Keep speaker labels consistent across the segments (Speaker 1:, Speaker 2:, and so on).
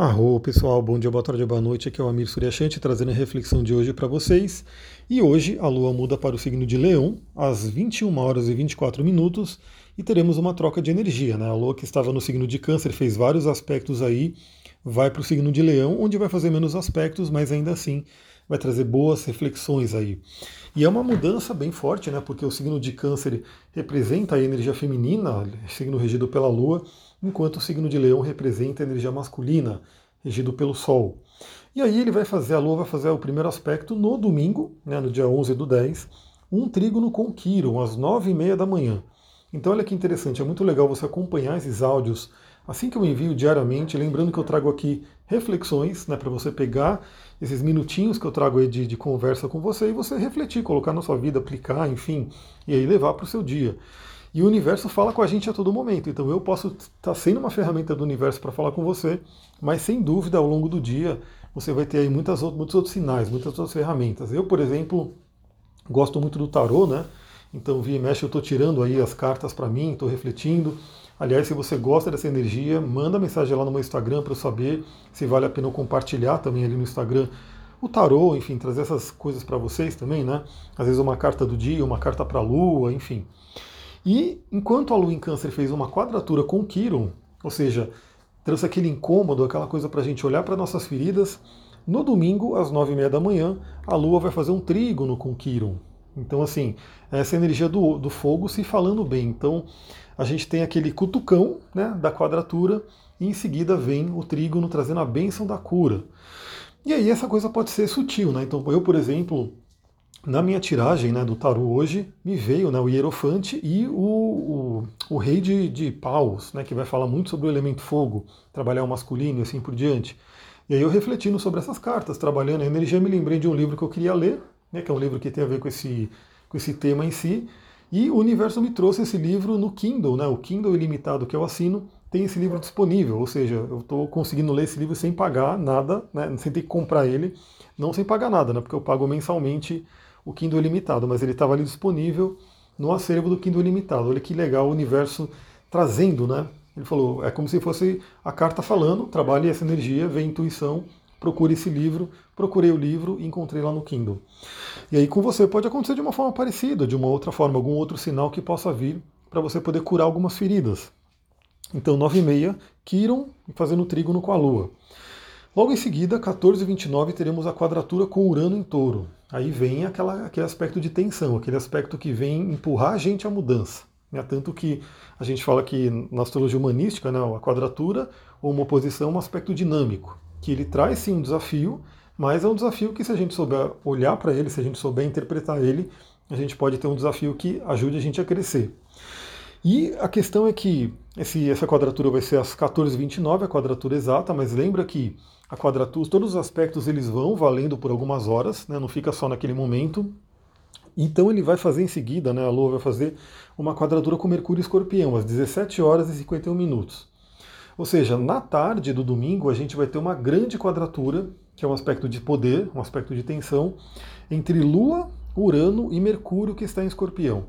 Speaker 1: Arro, pessoal, bom dia, boa tarde, boa noite. Aqui é o Amir Suryashanti trazendo a reflexão de hoje para vocês. E hoje a Lua muda para o signo de Leão às 21 horas e 24 minutos e teremos uma troca de energia. Né? A Lua que estava no signo de Câncer fez vários aspectos aí, vai para o signo de Leão, onde vai fazer menos aspectos, mas ainda assim vai trazer boas reflexões aí. E é uma mudança bem forte, né? Porque o signo de Câncer representa a energia feminina, signo regido pela Lua enquanto o signo de Leão representa a energia masculina, regido pelo Sol. E aí ele vai fazer, a Lua vai fazer o primeiro aspecto no domingo, né, no dia 11 do 10, um trígono com Quiron, às 9h30 da manhã. Então olha que interessante, é muito legal você acompanhar esses áudios assim que eu envio diariamente, lembrando que eu trago aqui reflexões, né, para você pegar esses minutinhos que eu trago aí de, de conversa com você e você refletir, colocar na sua vida, aplicar, enfim, e aí levar para o seu dia. E o universo fala com a gente a todo momento. Então eu posso estar tá sendo uma ferramenta do universo para falar com você, mas sem dúvida ao longo do dia você vai ter aí muitas, muitos outros sinais, muitas outras ferramentas. Eu, por exemplo, gosto muito do tarô, né? Então, via e mexe, eu estou tirando aí as cartas para mim, estou refletindo. Aliás, se você gosta dessa energia, manda mensagem lá no meu Instagram para eu saber se vale a pena eu compartilhar também ali no Instagram o tarô, enfim, trazer essas coisas para vocês também, né? Às vezes uma carta do dia, uma carta para a lua, enfim. E enquanto a Lua em Câncer fez uma quadratura com Quiron, ou seja, trouxe aquele incômodo, aquela coisa para a gente olhar para nossas feridas, no domingo, às nove e meia da manhã, a Lua vai fazer um trígono com Quiron. Então, assim, essa energia do, do fogo se falando bem. Então, a gente tem aquele cutucão né, da quadratura e em seguida vem o trígono trazendo a bênção da cura. E aí essa coisa pode ser sutil, né? Então, eu, por exemplo, na minha tiragem né, do tarô hoje, me veio né, o Hierofante e o, o, o Rei de, de Paus, né, que vai falar muito sobre o elemento fogo, trabalhar o masculino e assim por diante. E aí eu refletindo sobre essas cartas, trabalhando a energia, me lembrei de um livro que eu queria ler, né, que é um livro que tem a ver com esse, com esse tema em si, e o universo me trouxe esse livro no Kindle, né, o Kindle ilimitado que eu assino, tem esse livro disponível, ou seja, eu estou conseguindo ler esse livro sem pagar nada, né, sem ter que comprar ele, não sem pagar nada, né, porque eu pago mensalmente o Kindle Ilimitado, mas ele estava ali disponível no acervo do Kindle Ilimitado. Olha que legal o universo trazendo, né? Ele falou, é como se fosse a carta falando, trabalhe essa energia, vê intuição, procure esse livro, procurei o livro e encontrei lá no Kindle. E aí com você pode acontecer de uma forma parecida, de uma outra forma, algum outro sinal que possa vir para você poder curar algumas feridas. Então, 9 e meia, Quiron fazendo trígono com a Lua. Logo em seguida, 14 e 29, teremos a quadratura com Urano em touro. Aí vem aquela, aquele aspecto de tensão, aquele aspecto que vem empurrar a gente à mudança. Né? Tanto que a gente fala que na astrologia humanística, né, a quadratura ou uma oposição é um aspecto dinâmico, que ele traz sim um desafio, mas é um desafio que se a gente souber olhar para ele, se a gente souber interpretar ele, a gente pode ter um desafio que ajude a gente a crescer. E a questão é que esse, essa quadratura vai ser às 14h29, a quadratura exata, mas lembra que a quadratura, todos os aspectos eles vão valendo por algumas horas, né, não fica só naquele momento. Então ele vai fazer em seguida, né, a Lua vai fazer uma quadratura com Mercúrio e Escorpião, às 17 horas e 51 minutos. Ou seja, na tarde do domingo a gente vai ter uma grande quadratura, que é um aspecto de poder, um aspecto de tensão, entre Lua, Urano e Mercúrio que está em Escorpião.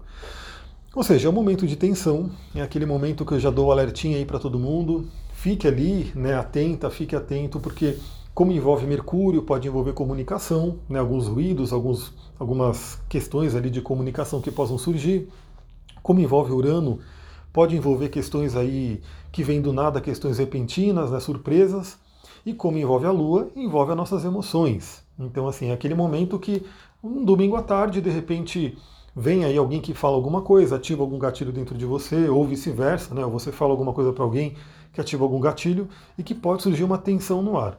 Speaker 1: Ou seja, é um momento de tensão, é aquele momento que eu já dou o alertinho aí para todo mundo. Fique ali, né, atenta, fique atento, porque como envolve Mercúrio, pode envolver comunicação, né, alguns ruídos, alguns, algumas questões ali de comunicação que possam surgir. Como envolve Urano, pode envolver questões aí que vêm do nada, questões repentinas, né, surpresas. E como envolve a Lua, envolve as nossas emoções. Então, assim, é aquele momento que um domingo à tarde, de repente, vem aí alguém que fala alguma coisa, ativa algum gatilho dentro de você, ou vice-versa, né? Você fala alguma coisa para alguém que ativa algum gatilho e que pode surgir uma tensão no ar.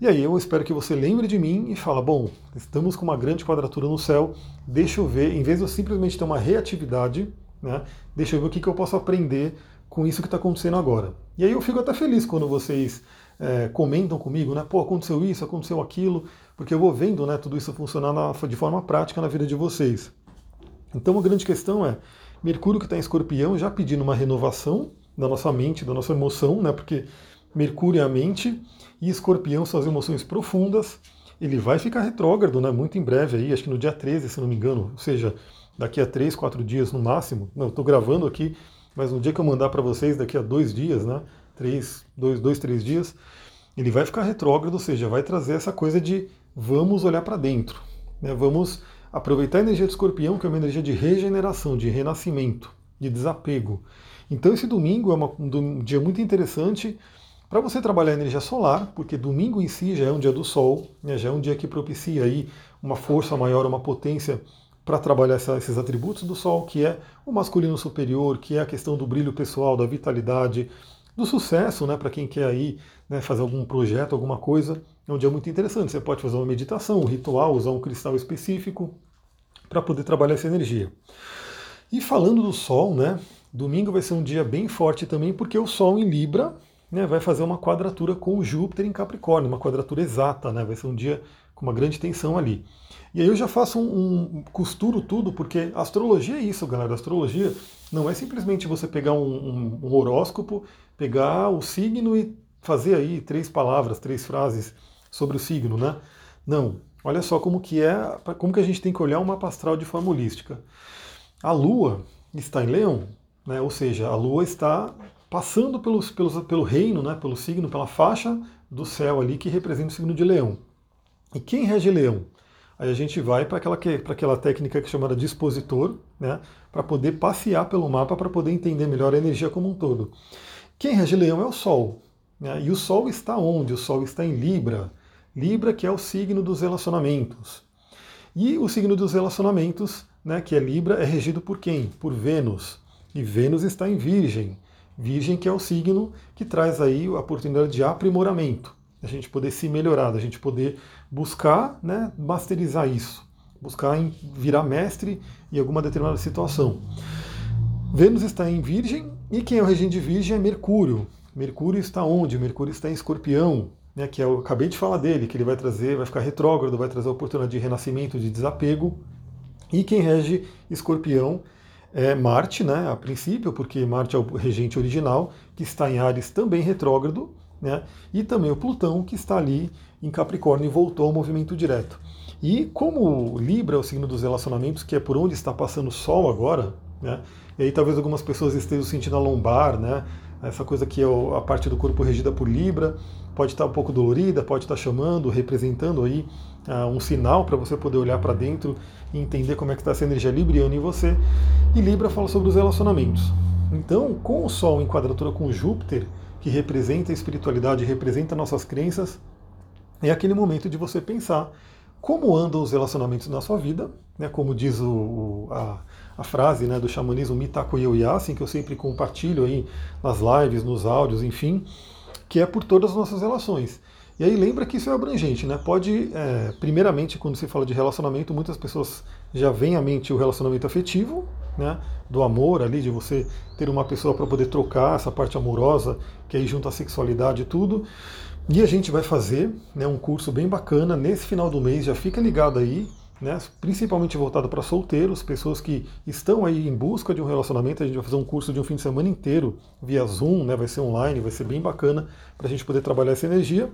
Speaker 1: E aí eu espero que você lembre de mim e fala, bom, estamos com uma grande quadratura no céu, deixa eu ver, em vez de eu simplesmente ter uma reatividade, né, deixa eu ver o que, que eu posso aprender com isso que está acontecendo agora. E aí eu fico até feliz quando vocês é, comentam comigo, né, pô, aconteceu isso, aconteceu aquilo, porque eu vou vendo né, tudo isso funcionar na, de forma prática na vida de vocês. Então a grande questão é, Mercúrio que está em escorpião já pedindo uma renovação da nossa mente, da nossa emoção, né? Porque Mercúrio é a mente e escorpião são as emoções profundas. Ele vai ficar retrógrado, né? Muito em breve aí, acho que no dia 13, se não me engano, ou seja, daqui a 3, 4 dias no máximo. Não, estou gravando aqui, mas no dia que eu mandar para vocês, daqui a dois dias, né? Três, dois, dois, três dias, ele vai ficar retrógrado, ou seja, vai trazer essa coisa de vamos olhar para dentro, né? vamos aproveitar a energia do escorpião, que é uma energia de regeneração, de renascimento, de desapego. Então esse domingo é uma, um dia muito interessante para você trabalhar a energia solar, porque domingo em si já é um dia do Sol, né? já é um dia que propicia aí uma força maior, uma potência para trabalhar essa, esses atributos do Sol, que é o masculino superior, que é a questão do brilho pessoal, da vitalidade, do sucesso, né, para quem quer aí né, fazer algum projeto, alguma coisa. É um dia muito interessante. Você pode fazer uma meditação, um ritual, usar um cristal específico para poder trabalhar essa energia. E falando do Sol, né, domingo vai ser um dia bem forte também, porque o Sol em Libra né, vai fazer uma quadratura com Júpiter em Capricórnio, uma quadratura exata, né, vai ser um dia com uma grande tensão ali. E aí eu já faço um, um costuro tudo, porque astrologia é isso, galera. Astrologia não é simplesmente você pegar um, um horóscopo, pegar o signo e fazer aí três palavras, três frases sobre o signo, né? Não. Olha só como que é, como que a gente tem que olhar uma mapa astral de forma holística. A Lua está em Leão, né? Ou seja, a Lua está passando pelos, pelos, pelo reino, né? Pelo signo, pela faixa do céu ali que representa o signo de Leão. E quem rege Leão? Aí a gente vai para aquela, aquela técnica que é chamada dispositor, né, para poder passear pelo mapa, para poder entender melhor a energia como um todo. Quem rege leão é o Sol. Né, e o Sol está onde? O Sol está em Libra. Libra, que é o signo dos relacionamentos. E o signo dos relacionamentos, né, que é Libra, é regido por quem? Por Vênus. E Vênus está em Virgem. Virgem, que é o signo que traz aí a oportunidade de aprimoramento, a gente poder se melhorar, a gente poder buscar né, masterizar isso, buscar virar mestre em alguma determinada situação. Vênus está em Virgem e quem é o regente de Virgem é Mercúrio. Mercúrio está onde? Mercúrio está em Escorpião, né, que eu acabei de falar dele, que ele vai trazer, vai ficar retrógrado, vai trazer a oportunidade de renascimento, de desapego. E quem rege Escorpião é Marte, né, a princípio, porque Marte é o regente original, que está em Ares também retrógrado, né, e também o Plutão, que está ali em Capricórnio e voltou ao movimento direto. E como Libra é o signo dos relacionamentos, que é por onde está passando o Sol agora, né? E aí talvez algumas pessoas estejam sentindo a lombar, né? Essa coisa que é a parte do corpo regida por Libra, pode estar um pouco dolorida, pode estar chamando, representando aí uh, um sinal para você poder olhar para dentro e entender como é que está essa energia libriana em você. E Libra fala sobre os relacionamentos. Então, com o Sol em quadratura com Júpiter, que representa a espiritualidade, representa nossas crenças, é aquele momento de você pensar como andam os relacionamentos na sua vida, né, como diz o, a, a, frase né, do xamanismo Mitaku Yasin, que eu sempre compartilho aí nas lives, nos áudios, enfim, que é por todas as nossas relações. E aí lembra que isso é abrangente, né? Pode, é, primeiramente, quando se fala de relacionamento, muitas pessoas já vêm à mente o relacionamento afetivo, né? Do amor ali, de você ter uma pessoa para poder trocar essa parte amorosa, que aí junta a sexualidade e tudo. E a gente vai fazer né, um curso bem bacana nesse final do mês, já fica ligado aí, né, principalmente voltado para solteiros, pessoas que estão aí em busca de um relacionamento. A gente vai fazer um curso de um fim de semana inteiro via Zoom, né, vai ser online, vai ser bem bacana para a gente poder trabalhar essa energia.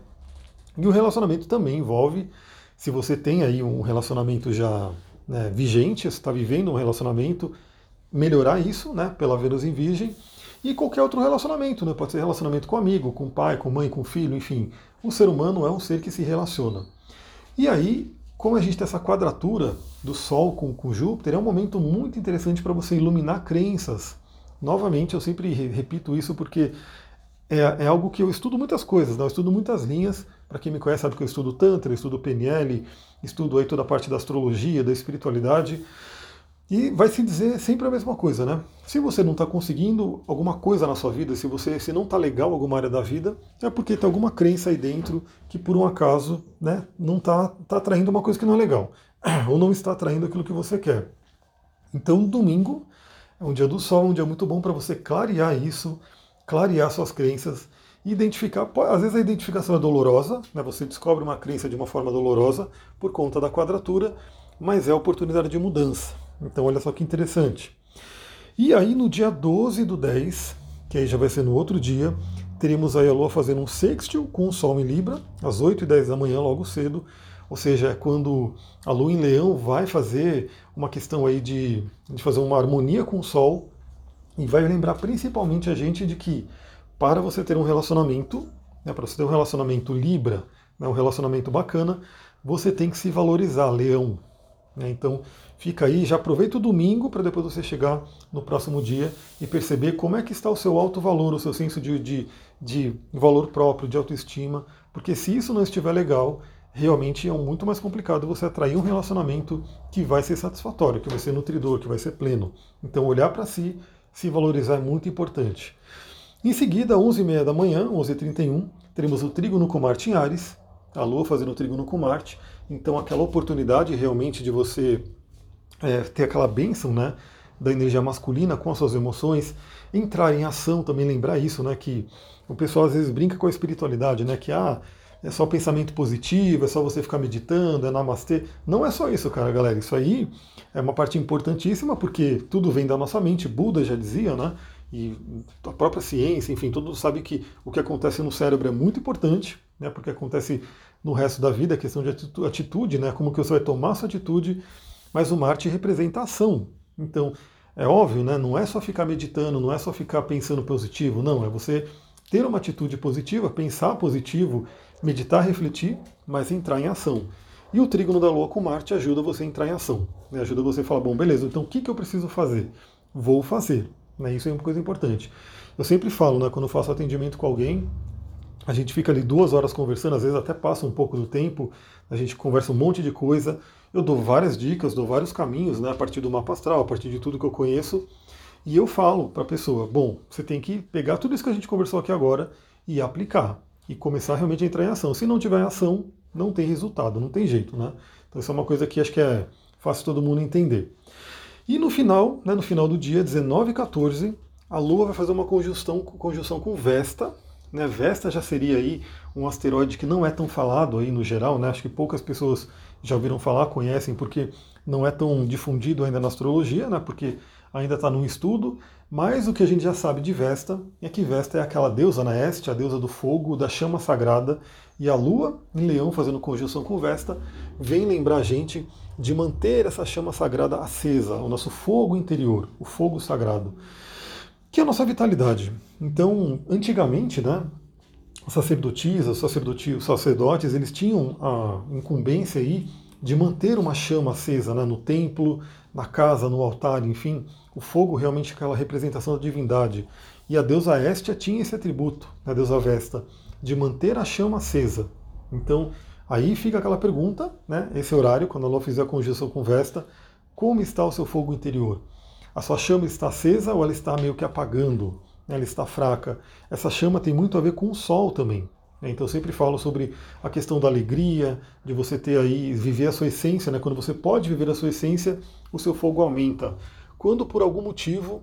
Speaker 1: E o relacionamento também envolve, se você tem aí um relacionamento já né, vigente, está vivendo um relacionamento, melhorar isso né, pela Vênus em Virgem e qualquer outro relacionamento, né? Pode ser relacionamento com amigo, com pai, com mãe, com filho, enfim. O ser humano é um ser que se relaciona. E aí, como a gente tem essa quadratura do Sol com, com Júpiter, é um momento muito interessante para você iluminar crenças. Novamente, eu sempre repito isso porque é, é, algo que eu estudo muitas coisas, né? eu estudo muitas linhas. Para quem me conhece sabe que eu estudo Tantra, eu estudo PNL, estudo aí toda a parte da astrologia, da espiritualidade. E vai se dizer sempre a mesma coisa, né? Se você não está conseguindo alguma coisa na sua vida, se você se não está legal alguma área da vida, é porque tem alguma crença aí dentro que por um acaso né, não está tá atraindo uma coisa que não é legal, ou não está atraindo aquilo que você quer. Então, domingo é um dia do sol, um dia muito bom para você clarear isso, clarear suas crenças, identificar. Às vezes a identificação é dolorosa, né? você descobre uma crença de uma forma dolorosa por conta da quadratura, mas é oportunidade de mudança. Então, olha só que interessante. E aí, no dia 12 do 10, que aí já vai ser no outro dia, teremos aí a Lua fazendo um sextil com o Sol em Libra, às 8 e 10 da manhã, logo cedo. Ou seja, é quando a Lua em Leão vai fazer uma questão aí de, de fazer uma harmonia com o Sol e vai lembrar principalmente a gente de que para você ter um relacionamento, né, para você ter um relacionamento Libra, né, um relacionamento bacana, você tem que se valorizar, leão. Né? Então fica aí, já aproveita o domingo para depois você chegar no próximo dia e perceber como é que está o seu alto valor, o seu senso de, de, de valor próprio, de autoestima, porque se isso não estiver legal, realmente é muito mais complicado você atrair um relacionamento que vai ser satisfatório, que vai ser nutridor, que vai ser pleno. Então olhar para si, se valorizar é muito importante. Em seguida, 11h30 da manhã, 11h31, teremos o trígono com Marte em Ares, a Lua fazendo o trígono com Marte, então aquela oportunidade realmente de você é, ter aquela bênção né, da energia masculina com as suas emoções, entrar em ação, também lembrar isso, né, que o pessoal às vezes brinca com a espiritualidade, né, que ah, é só pensamento positivo, é só você ficar meditando, é namastê. Não é só isso, cara, galera. Isso aí é uma parte importantíssima porque tudo vem da nossa mente. Buda já dizia, né? E a própria ciência, enfim, todo mundo sabe que o que acontece no cérebro é muito importante, né? Porque acontece no resto da vida, a questão de atitude, né? Como que você vai tomar sua atitude mas o Marte representa ação. Então, é óbvio, né? não é só ficar meditando, não é só ficar pensando positivo, não, é você ter uma atitude positiva, pensar positivo, meditar, refletir, mas entrar em ação. E o trígono da Lua com Marte ajuda você a entrar em ação, né? ajuda você a falar, bom, beleza, então o que, que eu preciso fazer? Vou fazer. Né? Isso é uma coisa importante. Eu sempre falo, né, quando eu faço atendimento com alguém, a gente fica ali duas horas conversando, às vezes até passa um pouco do tempo, a gente conversa um monte de coisa, eu dou várias dicas, dou vários caminhos, né, a partir do mapa astral, a partir de tudo que eu conheço, e eu falo para a pessoa: bom, você tem que pegar tudo isso que a gente conversou aqui agora e aplicar, e começar realmente a entrar em ação. Se não tiver ação, não tem resultado, não tem jeito, né? Então isso é uma coisa que acho que é fácil todo mundo entender. E no final, né, no final do dia, 19 e 14, a Lua vai fazer uma conjunção, conjunção com Vesta. Né? Vesta já seria aí um asteroide que não é tão falado aí no geral, né? Acho que poucas pessoas já ouviram falar, conhecem, porque não é tão difundido ainda na astrologia, né? porque ainda está num estudo, mas o que a gente já sabe de Vesta é que Vesta é aquela deusa na Este, a deusa do fogo, da chama sagrada, e a Lua, em Leão, fazendo conjunção com Vesta, vem lembrar a gente de manter essa chama sagrada acesa, o nosso fogo interior, o fogo sagrado, que é a nossa vitalidade. Então, antigamente, né, as sacerdotisas, os sacerdotes, eles tinham a incumbência aí de manter uma chama acesa né, no templo, na casa, no altar, enfim, o fogo realmente é aquela representação da divindade. E a deusa Estia tinha esse atributo, a deusa Vesta, de manter a chama acesa. Então, aí fica aquela pergunta, né, esse horário, quando a Lua fizer a conjunção com Vesta, como está o seu fogo interior? A sua chama está acesa ou ela está meio que apagando? ela está fraca. Essa chama tem muito a ver com o sol também. Né? Então eu sempre falo sobre a questão da alegria, de você ter aí, viver a sua essência, né? quando você pode viver a sua essência, o seu fogo aumenta. Quando por algum motivo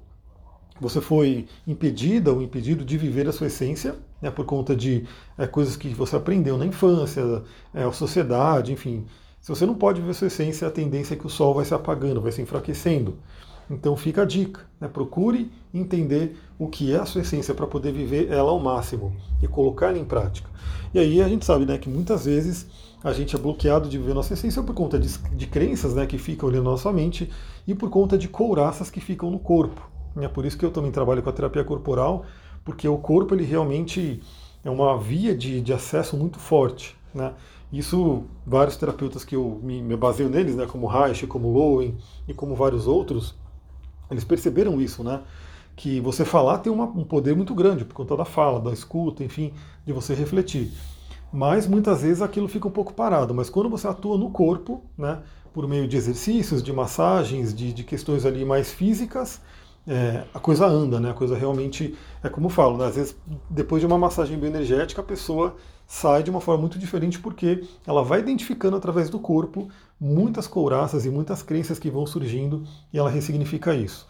Speaker 1: você foi impedida ou impedido de viver a sua essência, né, por conta de é, coisas que você aprendeu na infância, é, a sociedade, enfim. Se você não pode viver a sua essência, a tendência é que o sol vai se apagando, vai se enfraquecendo. Então fica a dica, né? procure entender o que é a sua essência para poder viver ela ao máximo e colocar ela em prática. E aí a gente sabe né, que muitas vezes a gente é bloqueado de viver nossa essência por conta de, de crenças né, que ficam ali na nossa mente e por conta de couraças que ficam no corpo. É por isso que eu também trabalho com a terapia corporal, porque o corpo ele realmente é uma via de, de acesso muito forte. Né? Isso, vários terapeutas que eu me, me baseio neles, né, como Reich, como Lowen e como vários outros, eles perceberam isso, né? Que você falar tem uma, um poder muito grande, por conta da fala, da escuta, enfim, de você refletir. Mas muitas vezes aquilo fica um pouco parado. Mas quando você atua no corpo, né, por meio de exercícios, de massagens, de, de questões ali mais físicas, é, a coisa anda, né? A coisa realmente é como eu falo, né? às vezes depois de uma massagem bioenergética a pessoa sai de uma forma muito diferente porque ela vai identificando através do corpo muitas couraças e muitas crenças que vão surgindo e ela ressignifica isso.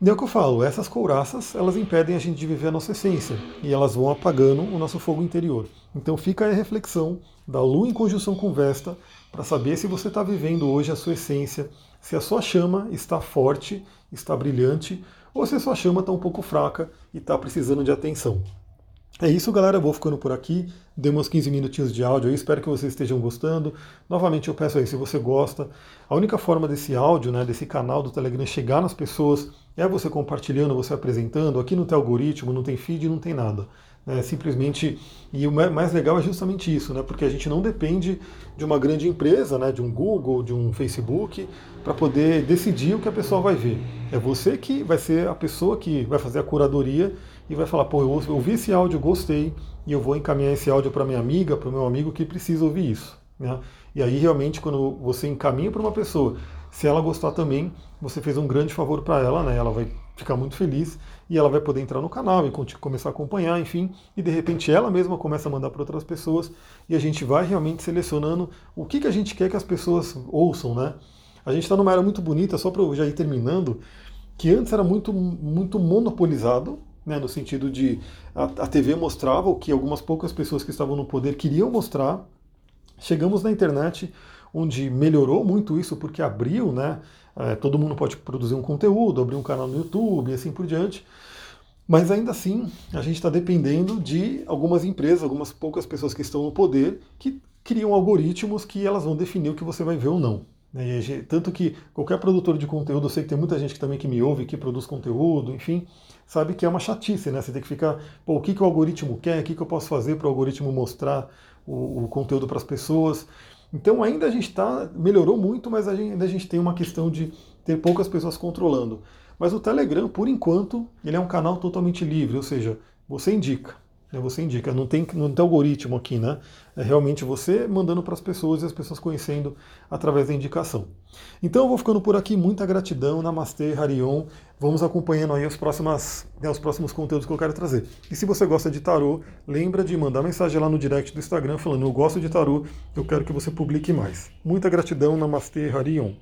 Speaker 1: E é o que eu falo, essas couraças elas impedem a gente de viver a nossa essência e elas vão apagando o nosso fogo interior. Então fica a reflexão da Lua em conjunção com Vesta para saber se você está vivendo hoje a sua essência, se a sua chama está forte, está brilhante, ou se a sua chama está um pouco fraca e está precisando de atenção. É isso, galera. vou ficando por aqui. Dei uns 15 minutinhos de áudio aí. Espero que vocês estejam gostando. Novamente, eu peço aí, se você gosta, a única forma desse áudio, né, desse canal do Telegram chegar nas pessoas é você compartilhando, você apresentando. Aqui não tem algoritmo, não tem feed, não tem nada. Né, simplesmente. E o mais legal é justamente isso, né, porque a gente não depende de uma grande empresa, né, de um Google, de um Facebook, para poder decidir o que a pessoa vai ver. É você que vai ser a pessoa que vai fazer a curadoria e vai falar: pô, eu ouvi esse áudio, gostei, e eu vou encaminhar esse áudio para minha amiga, para o meu amigo que precisa ouvir isso. Né? E aí, realmente, quando você encaminha para uma pessoa, se ela gostar também, você fez um grande favor para ela, né? ela vai ficar muito feliz e ela vai poder entrar no canal e começar a acompanhar, enfim, e de repente ela mesma começa a mandar para outras pessoas e a gente vai realmente selecionando o que, que a gente quer que as pessoas ouçam, né? A gente está numa era muito bonita, só para eu já ir terminando, que antes era muito, muito monopolizado, né, no sentido de a, a TV mostrava o que algumas poucas pessoas que estavam no poder queriam mostrar. Chegamos na internet, onde melhorou muito isso, porque abriu, né? É, todo mundo pode produzir um conteúdo, abrir um canal no YouTube e assim por diante. Mas ainda assim, a gente está dependendo de algumas empresas, algumas poucas pessoas que estão no poder, que criam algoritmos que elas vão definir o que você vai ver ou não. Né? Tanto que qualquer produtor de conteúdo, eu sei que tem muita gente que também que me ouve, que produz conteúdo, enfim, sabe que é uma chatice, né? Você tem que ficar, pô, o que, que o algoritmo quer, o que, que eu posso fazer para o algoritmo mostrar o, o conteúdo para as pessoas. Então ainda a gente está, melhorou muito, mas ainda a gente tem uma questão de ter poucas pessoas controlando. Mas o Telegram, por enquanto, ele é um canal totalmente livre, ou seja, você indica. Né, você indica, não tem, não tem algoritmo aqui, né? É realmente você mandando para as pessoas e as pessoas conhecendo através da indicação. Então eu vou ficando por aqui, muita gratidão, Namastê, Harion. Vamos acompanhando aí os, próximas, né, os próximos conteúdos que eu quero trazer. E se você gosta de tarô, lembra de mandar mensagem lá no direct do Instagram falando eu gosto de tarô, eu quero que você publique mais. Muita gratidão, Namastê, Harion.